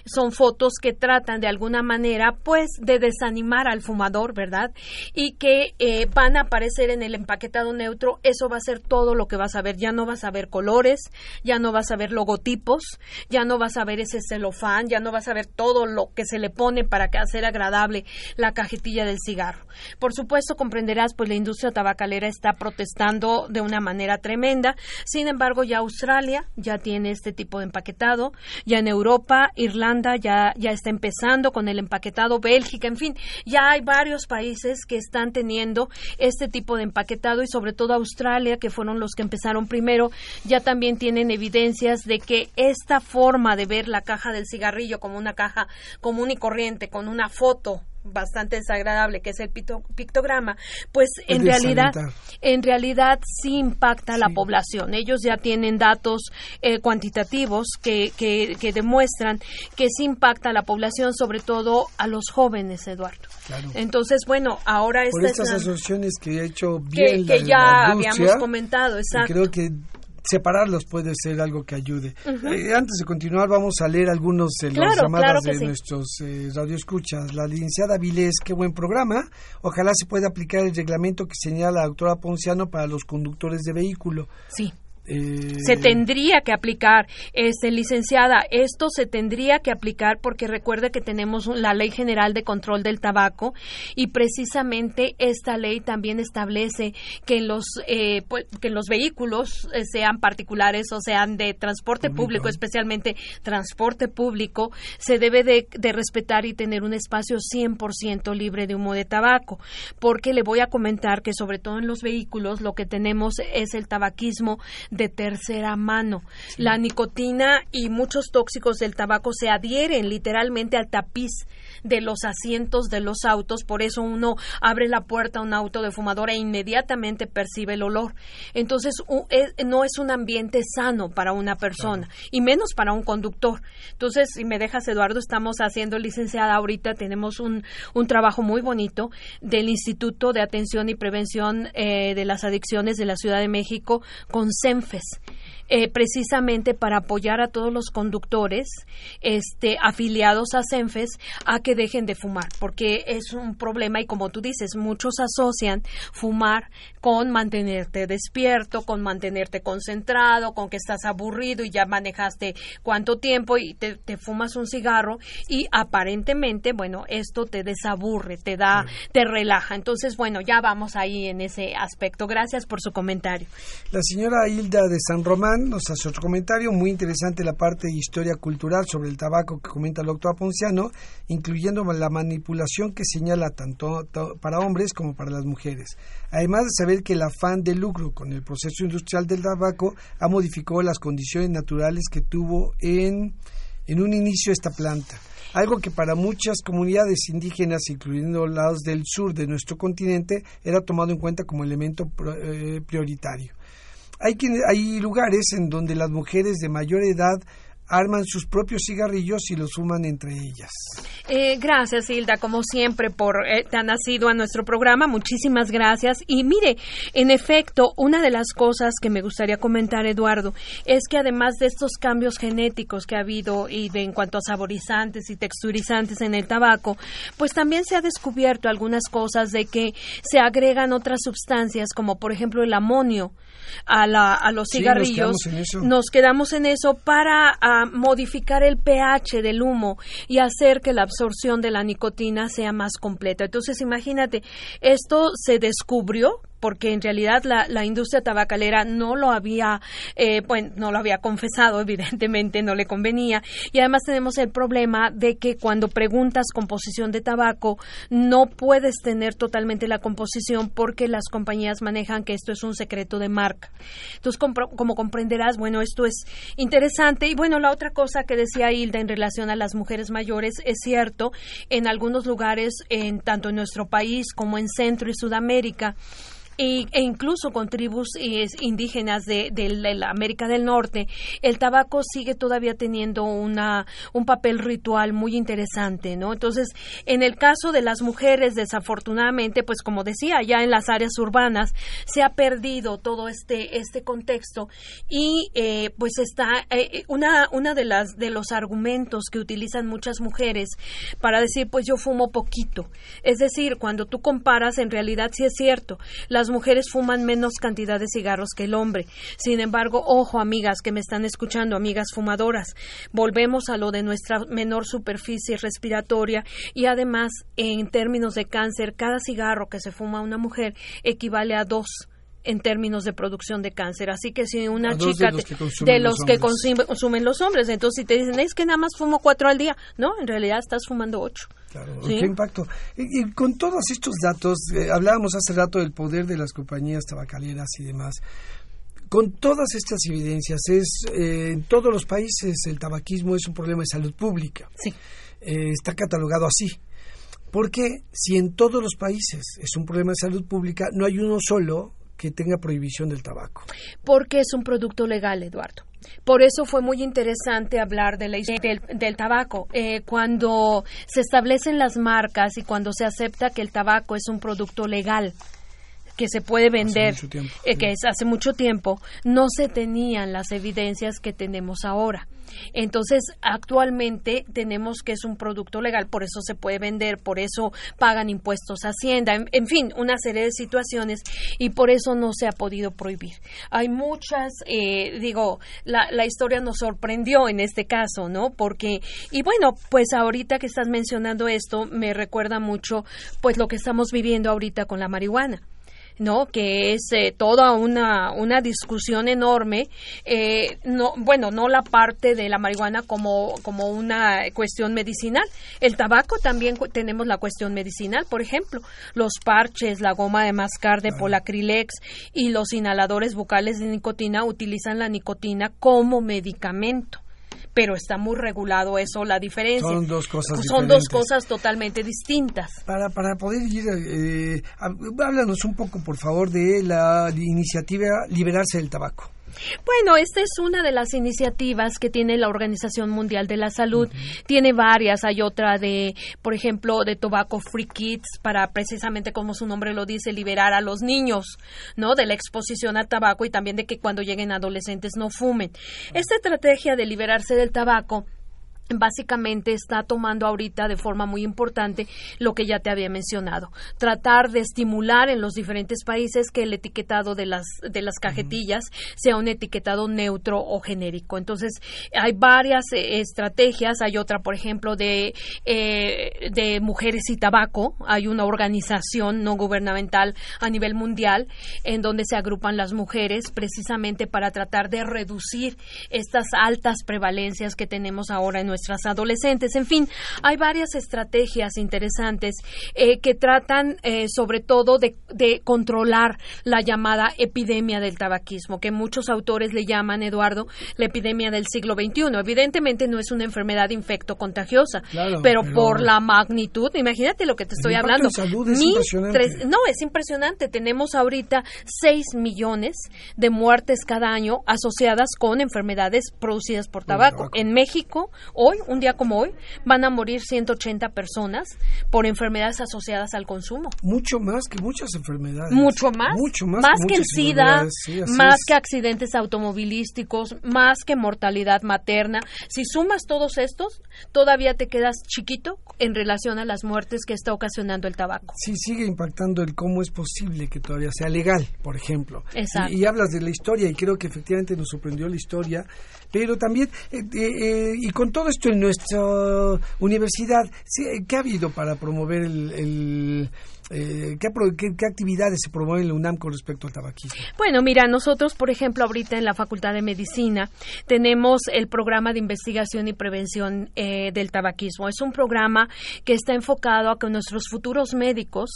son fotos que tratan de alguna manera, pues, de desanimar al fumador, ¿verdad? Y que eh, van a aparecer en el empaquetado neutro. Eso va a ser todo lo que vas a ver. Ya no vas a ver colores, ya no vas a ver logotipos, ya no vas a ver ese celofán, ya no vas a ver todo lo que se le pone para hacer agradable la cajetilla del cigarro. Por supuesto, comprenderás, pues, la industria tabacal está protestando de una manera tremenda. Sin embargo, ya Australia ya tiene este tipo de empaquetado, ya en Europa, Irlanda ya, ya está empezando con el empaquetado, Bélgica, en fin, ya hay varios países que están teniendo este tipo de empaquetado y sobre todo Australia, que fueron los que empezaron primero, ya también tienen evidencias de que esta forma de ver la caja del cigarrillo como una caja común y corriente, con una foto bastante desagradable que es el pictograma, pues en realidad en realidad sí impacta a la población. Ellos ya tienen datos eh, cuantitativos que, que, demuestran que sí impacta a la población, sobre todo a los jóvenes, Eduardo. Entonces, bueno, ahora Por estas asociaciones que he hecho bien que, ya habíamos comentado, exacto. Creo que separarlos puede ser algo que ayude. Eh, antes de continuar, vamos a leer algunos de las llamadas de nuestros eh, radioescuchas. La licenciada Vilés, qué buen programa. Ojalá se pueda aplicar el reglamento que señala la doctora Ponciano para los conductores de vehículo. Sí. Eh, se tendría que aplicar, este, licenciada, esto se tendría que aplicar porque recuerde que tenemos la Ley General de Control del Tabaco y precisamente esta ley también establece que los eh, pues, que los vehículos eh, sean particulares o sean de transporte público, especialmente transporte público, se debe de, de respetar y tener un espacio 100% libre de humo de tabaco, porque le voy a comentar que sobre todo en los vehículos lo que tenemos es el tabaquismo de tercera mano. La nicotina y muchos tóxicos del tabaco se adhieren literalmente al tapiz de los asientos de los autos, por eso uno abre la puerta a un auto de fumador e inmediatamente percibe el olor. Entonces, no es un ambiente sano para una persona y menos para un conductor. Entonces, si me dejas, Eduardo, estamos haciendo licenciada ahorita, tenemos un, un trabajo muy bonito del Instituto de Atención y Prevención eh, de las Adicciones de la Ciudad de México con CENFES eh, precisamente para apoyar a todos los conductores este, afiliados a CENFES a que dejen de fumar, porque es un problema y como tú dices, muchos asocian fumar con mantenerte despierto, con mantenerte concentrado, con que estás aburrido y ya manejaste cuánto tiempo y te, fumas un cigarro y aparentemente, bueno, esto te desaburre, te da, te relaja. Entonces, bueno, ya vamos ahí en ese aspecto. Gracias por su comentario. La señora Hilda de San Román nos hace otro comentario muy interesante la parte de historia cultural sobre el tabaco que comenta el doctor Ponciano, incluyendo la manipulación que señala tanto para hombres como para las mujeres. Además de saber que el afán de lucro con el proceso industrial del tabaco ha modificado las condiciones naturales que tuvo en, en un inicio esta planta algo que para muchas comunidades indígenas, incluyendo los del sur de nuestro continente, era tomado en cuenta como elemento eh, prioritario. Hay, hay lugares en donde las mujeres de mayor edad arman sus propios cigarrillos y los fuman entre ellas. Eh, gracias, Hilda, como siempre, por eh, te nacido a nuestro programa. Muchísimas gracias. Y mire, en efecto, una de las cosas que me gustaría comentar, Eduardo, es que además de estos cambios genéticos que ha habido y de en cuanto a saborizantes y texturizantes en el tabaco, pues también se ha descubierto algunas cosas de que se agregan otras sustancias, como por ejemplo el amonio a, la, a los cigarrillos. nos, quedamos en eso para ah, modificar el pH del humo y hacer que la absorción de la nicotina sea más completa. Entonces, imagínate, esto se descubrió porque en realidad la, la industria tabacalera no lo había, eh, bueno, no lo había confesado, evidentemente no le convenía. Y además tenemos el problema de que cuando preguntas composición de tabaco, no puedes tener totalmente la composición porque las compañías manejan que esto es un secreto de marca. Entonces, como, comprenderás, bueno, esto es interesante. Y bueno, la otra cosa que decía Hilda en relación a las mujeres mayores es cierto, en algunos lugares, en tanto en nuestro país como en Centro y Sudamérica, e incluso con tribus indígenas de, la América del Norte, el tabaco sigue todavía teniendo una, un papel ritual muy interesante, ¿no? Entonces, en el caso de las mujeres, desafortunadamente, pues como decía, ya en las áreas urbanas se ha perdido todo este, este contexto y eh, pues está eh, una, una de las de los argumentos que utilizan muchas mujeres para decir, pues yo fumo poquito. Es decir, cuando tú comparas, en realidad sí es cierto, las mujeres fuman menos cantidad de cigarros que el hombre. Sin embargo, ojo, amigas que me están escuchando, amigas fumadoras, volvemos a lo de nuestra menor superficie respiratoria y además, en términos de cáncer, cada cigarro que se fuma una mujer equivale a dos en términos de producción de cáncer. Así que si una chica de los que, consumen, los hombres, entonces si te dicen es que nada más fumo cuatro al día, no, en realidad estás fumando ocho. Claro, qué impacto. Y, con todos estos datos, eh, hablábamos hace rato del poder de las compañías tabacaleras y demás. Con todas estas evidencias, es eh, en todos los países el tabaquismo es un problema de salud pública. Sí. Eh, está catalogado así. Porque si en todos los países es un problema de salud pública, no hay uno solo que tenga prohibición del tabaco. Porque es un producto legal, Eduardo. Por eso fue muy interesante hablar de la, del, del tabaco. Eh, cuando se establecen las marcas y cuando se acepta que el tabaco es un producto legal, que se puede vender, eh, que es hace mucho tiempo, no se tenían las evidencias que tenemos ahora. Entonces, actualmente tenemos que es un producto legal, por eso se puede vender, por eso pagan impuestos a Hacienda, en, fin, una serie de situaciones y por eso no se ha podido prohibir. Hay muchas, eh, digo, la, la historia nos sorprendió en este caso, ¿no? Porque, y bueno, pues ahorita que estás mencionando esto, me recuerda mucho, pues lo que estamos viviendo ahorita con la marihuana. ¿No? Que es eh, toda una, una discusión enorme, eh, no, bueno, no la parte de la marihuana como, como una cuestión medicinal. El tabaco también tenemos la cuestión medicinal, por ejemplo, los parches, la goma de mascar de polacrilex y los inhaladores bucales de nicotina utilizan la nicotina como medicamento pero está muy regulado eso, la diferencia. Son dos cosas Son dos cosas totalmente distintas. Para, para poder ir, eh, háblanos un poco, por favor, de la iniciativa Liberarse del Tabaco. Bueno, esta es una de las iniciativas que tiene la Organización Mundial de la Salud. Tiene varias. Hay otra de, por ejemplo, de Tobacco Free Kids para precisamente como su nombre lo dice, liberar a los niños, ¿no? De la exposición al tabaco y también de que cuando lleguen adolescentes no fumen. Esta estrategia de liberarse del tabaco básicamente está tomando ahorita de forma muy importante lo que ya te había mencionado, tratar de estimular en los diferentes países que el etiquetado de las de las cajetillas sea un etiquetado neutro o genérico. Entonces, hay varias eh, estrategias, hay otra, por ejemplo, de eh, de mujeres y tabaco, hay una organización no gubernamental a nivel mundial en donde se agrupan las mujeres precisamente para tratar de reducir estas altas prevalencias que tenemos ahora en nuestra nuestras adolescentes. En fin, hay varias estrategias interesantes eh, que tratan eh, sobre todo de, controlar la llamada epidemia del tabaquismo, que muchos autores le llaman, Eduardo, la epidemia del siglo XXI. Evidentemente no es una enfermedad infecto contagiosa, pero, por la magnitud, imagínate lo que te estoy hablando. no, es impresionante. Tenemos ahorita 6 millones de muertes cada año asociadas con enfermedades producidas por tabaco. En México, hoy, un día como hoy, van a morir 180 personas por enfermedades asociadas al consumo. Mucho más que muchas enfermedades. Mucho más. Mucho más. Más que, el SIDA, más que accidentes automovilísticos, más que mortalidad materna. Si sumas todos estos, todavía te quedas chiquito en relación a las muertes que está ocasionando el tabaco. Sí, sigue impactando el cómo es posible que todavía sea legal, por ejemplo. Exacto. Y, hablas de la historia y creo que efectivamente nos sorprendió la historia, pero también, eh, eh, eh, y con todo esto en nuestra universidad, ¿qué ha habido para promover el, eh, ¿qué, actividades se promueven en la UNAM con respecto al tabaquismo? Bueno, mira, nosotros, por ejemplo, ahorita en la Facultad de Medicina tenemos el programa de investigación y prevención eh, del tabaquismo. Es un programa que está enfocado a que nuestros futuros médicos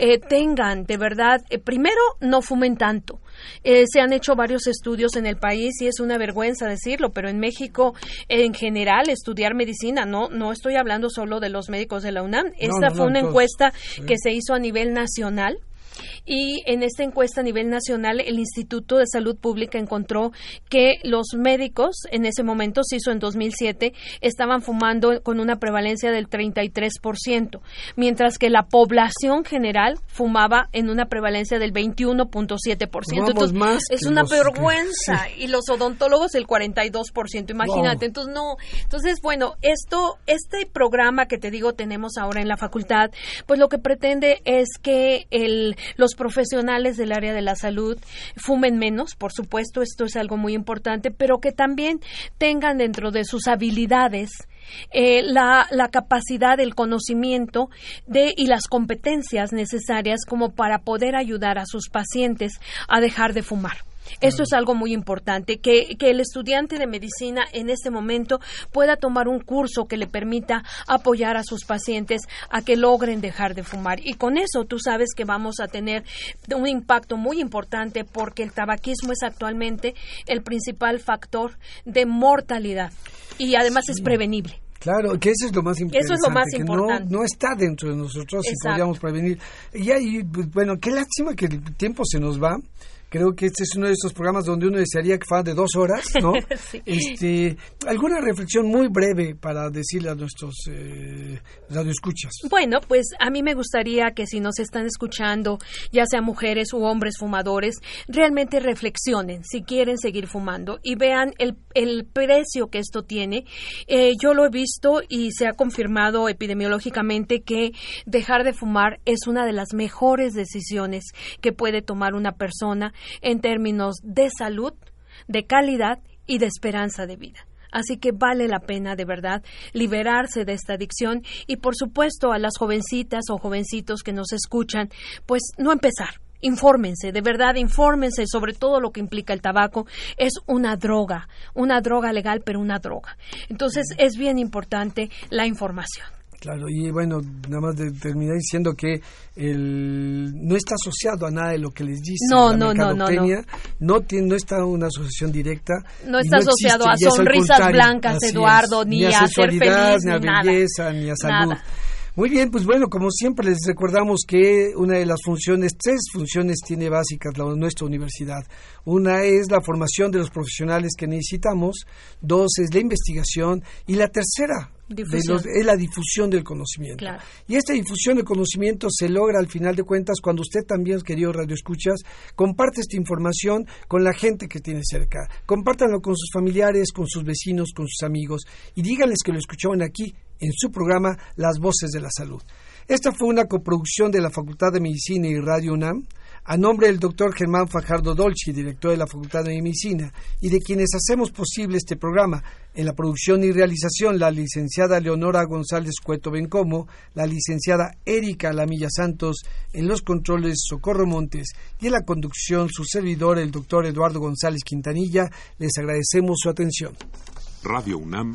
eh, tengan, de verdad, primero, no fumen tanto. Se han hecho varios estudios en el país y es una vergüenza decirlo, pero en México, en general, estudiar medicina, no, no estoy hablando solo de los médicos de la UNAM. Esta fue una encuesta que se hizo a nivel nacional y en esta encuesta a nivel nacional el Instituto de Salud Pública encontró que los médicos en ese momento, se hizo en 2007, estaban fumando con una prevalencia del 33%, mientras que la población general fumaba en una prevalencia del 21.7%. Entonces, es una vergüenza y los odontólogos el 42%, imagínate. Entonces, no. Entonces, bueno, esto este programa que te digo tenemos ahora en la facultad, pues lo que pretende es que el los profesionales del área de la salud fumen menos, por supuesto, esto es algo muy importante, pero que también tengan dentro de sus habilidades eh, la, la, capacidad, el conocimiento de, y las competencias necesarias como para poder ayudar a sus pacientes a dejar de fumar. Esto es algo muy importante, que, que, el estudiante de medicina en este momento pueda tomar un curso que le permita apoyar a sus pacientes a que logren dejar de fumar. Y con eso tú sabes que vamos a tener un impacto muy importante porque el tabaquismo es actualmente el principal factor de mortalidad y además es prevenible. Claro, que eso es lo más importante. Eso es lo más importante. No, está dentro de nosotros y podríamos prevenir. Y ahí, pues, bueno, qué lástima que el tiempo se nos va. Creo que este es uno de esos programas donde uno desearía que fuera de dos horas, ¿no? este, ¿Alguna reflexión muy breve para decirle a nuestros eh, radioescuchas? Bueno, pues a mí me gustaría que si nos están escuchando, ya sean mujeres u hombres fumadores, realmente reflexionen si quieren seguir fumando y vean el, el precio que esto tiene. Eh, yo lo he visto y se ha confirmado epidemiológicamente que dejar de fumar es una de las mejores decisiones que puede tomar una persona en términos de salud, de calidad y de esperanza de vida. Así que vale la pena de verdad liberarse de esta adicción y por supuesto a las jovencitas o jovencitos que nos escuchan, pues no empezar. Infórmense, de verdad, infórmense sobre todo lo que implica el tabaco. Es una droga, una droga legal, pero una droga. Entonces es bien importante la información. Claro, y bueno, nada más de terminar diciendo que el, no está asociado a nada de lo que les dice no, la no, no, no, no, no, tiene, no está una asociación directa. No está asociado a sonrisas blancas, Eduardo, ni, a, ser feliz, ni a belleza, ni a salud. Muy bien, pues bueno, como siempre les recordamos que una de las funciones, tres funciones tiene básicas la, nuestra universidad. Una es la formación de los profesionales que necesitamos, dos es la investigación y la tercera es la difusión del conocimiento. Y esta difusión del conocimiento se logra al final de cuentas cuando usted también, querido Radio Escuchas, comparte esta información con la gente que tiene cerca. Compártanlo con sus familiares, con sus vecinos, con sus amigos y díganles que lo escuchaban aquí en su programa Las Voces de la Salud. Esta fue una coproducción de la Facultad de Medicina y Radio UNAM a nombre del doctor Germán Fajardo Dolci, director de la Facultad de Medicina, y de quienes hacemos posible este programa, en la producción y realización la licenciada Leonora González Cueto Bencomo, la licenciada Erika Lamilla Santos, en los controles Socorro Montes y en la conducción su servidor, el doctor Eduardo González Quintanilla, les agradecemos su atención. Radio UNAM